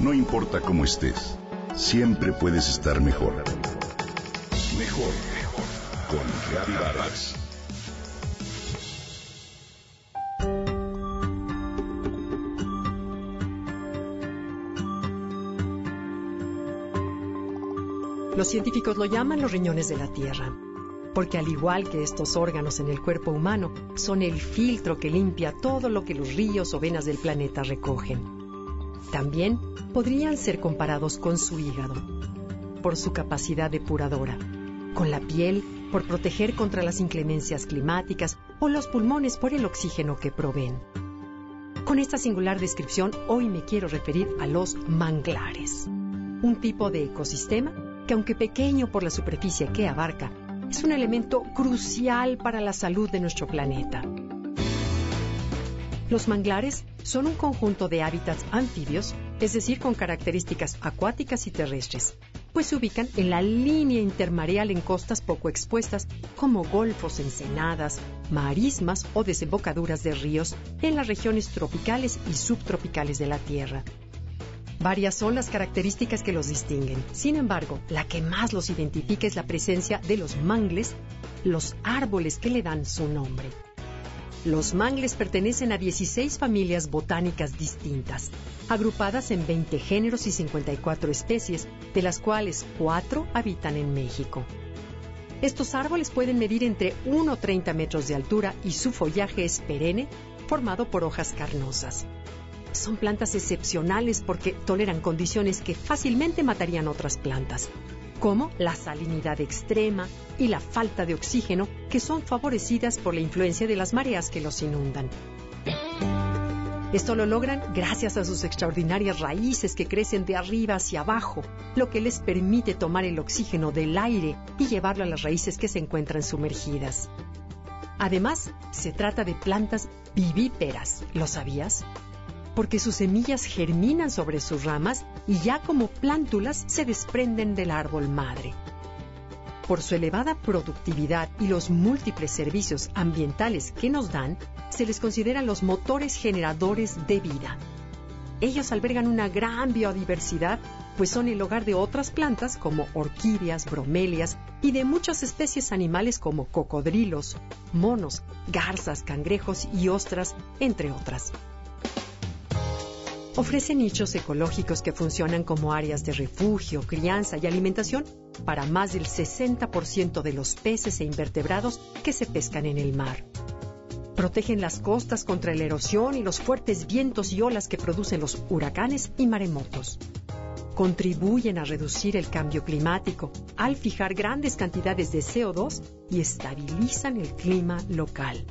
No importa cómo estés, siempre puedes estar mejor. Mejor, mejor. Con Reavivadas. Los científicos lo llaman los riñones de la Tierra, porque al igual que estos órganos en el cuerpo humano, son el filtro que limpia todo lo que los ríos o venas del planeta recogen. También podrían ser comparados con su hígado, por su capacidad depuradora, con la piel por proteger contra las inclemencias climáticas o los pulmones por el oxígeno que proveen. Con esta singular descripción, hoy me quiero referir a los manglares, un tipo de ecosistema que aunque pequeño por la superficie que abarca, es un elemento crucial para la salud de nuestro planeta. Los manglares son un conjunto de hábitats anfibios, es decir, con características acuáticas y terrestres, pues se ubican en la línea intermareal en costas poco expuestas, como golfos, ensenadas, marismas o desembocaduras de ríos en las regiones tropicales y subtropicales de la Tierra. Varias son las características que los distinguen. Sin embargo, la que más los identifica es la presencia de los mangles, los árboles que le dan su nombre. Los mangles pertenecen a 16 familias botánicas distintas, agrupadas en 20 géneros y 54 especies, de las cuales 4 habitan en México. Estos árboles pueden medir entre 1,30 metros de altura y su follaje es perenne, formado por hojas carnosas. Son plantas excepcionales porque toleran condiciones que fácilmente matarían otras plantas, como la salinidad extrema y la falta de oxígeno, que son favorecidas por la influencia de las mareas que los inundan. Esto lo logran gracias a sus extraordinarias raíces que crecen de arriba hacia abajo, lo que les permite tomar el oxígeno del aire y llevarlo a las raíces que se encuentran sumergidas. Además, se trata de plantas vivíperas, ¿lo sabías? Porque sus semillas germinan sobre sus ramas y ya como plántulas se desprenden del árbol madre. Por su elevada productividad y los múltiples servicios ambientales que nos dan, se les considera los motores generadores de vida. Ellos albergan una gran biodiversidad, pues son el hogar de otras plantas como orquídeas, bromelias y de muchas especies animales como cocodrilos, monos, garzas, cangrejos y ostras, entre otras. Ofrece nichos ecológicos que funcionan como áreas de refugio, crianza y alimentación para más del 60% de los peces e invertebrados que se pescan en el mar. Protegen las costas contra la erosión y los fuertes vientos y olas que producen los huracanes y maremotos. Contribuyen a reducir el cambio climático al fijar grandes cantidades de CO2 y estabilizan el clima local.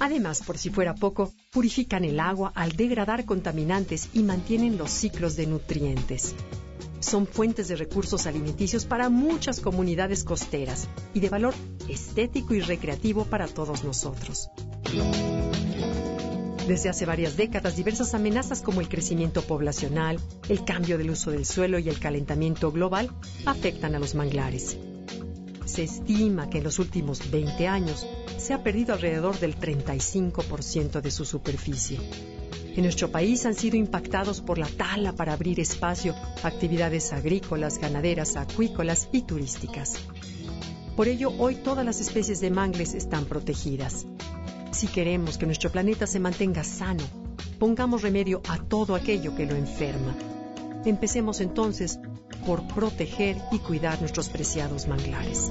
Además, por si fuera poco, purifican el agua al degradar contaminantes y mantienen los ciclos de nutrientes. Son fuentes de recursos alimenticios para muchas comunidades costeras y de valor estético y recreativo para todos nosotros. Desde hace varias décadas, diversas amenazas como el crecimiento poblacional, el cambio del uso del suelo y el calentamiento global afectan a los manglares. Se estima que en los últimos 20 años se ha perdido alrededor del 35% de su superficie. En nuestro país han sido impactados por la tala para abrir espacio a actividades agrícolas, ganaderas, acuícolas y turísticas. Por ello, hoy todas las especies de mangles están protegidas. Si queremos que nuestro planeta se mantenga sano, pongamos remedio a todo aquello que lo enferma. Empecemos entonces por proteger y cuidar nuestros preciados manglares.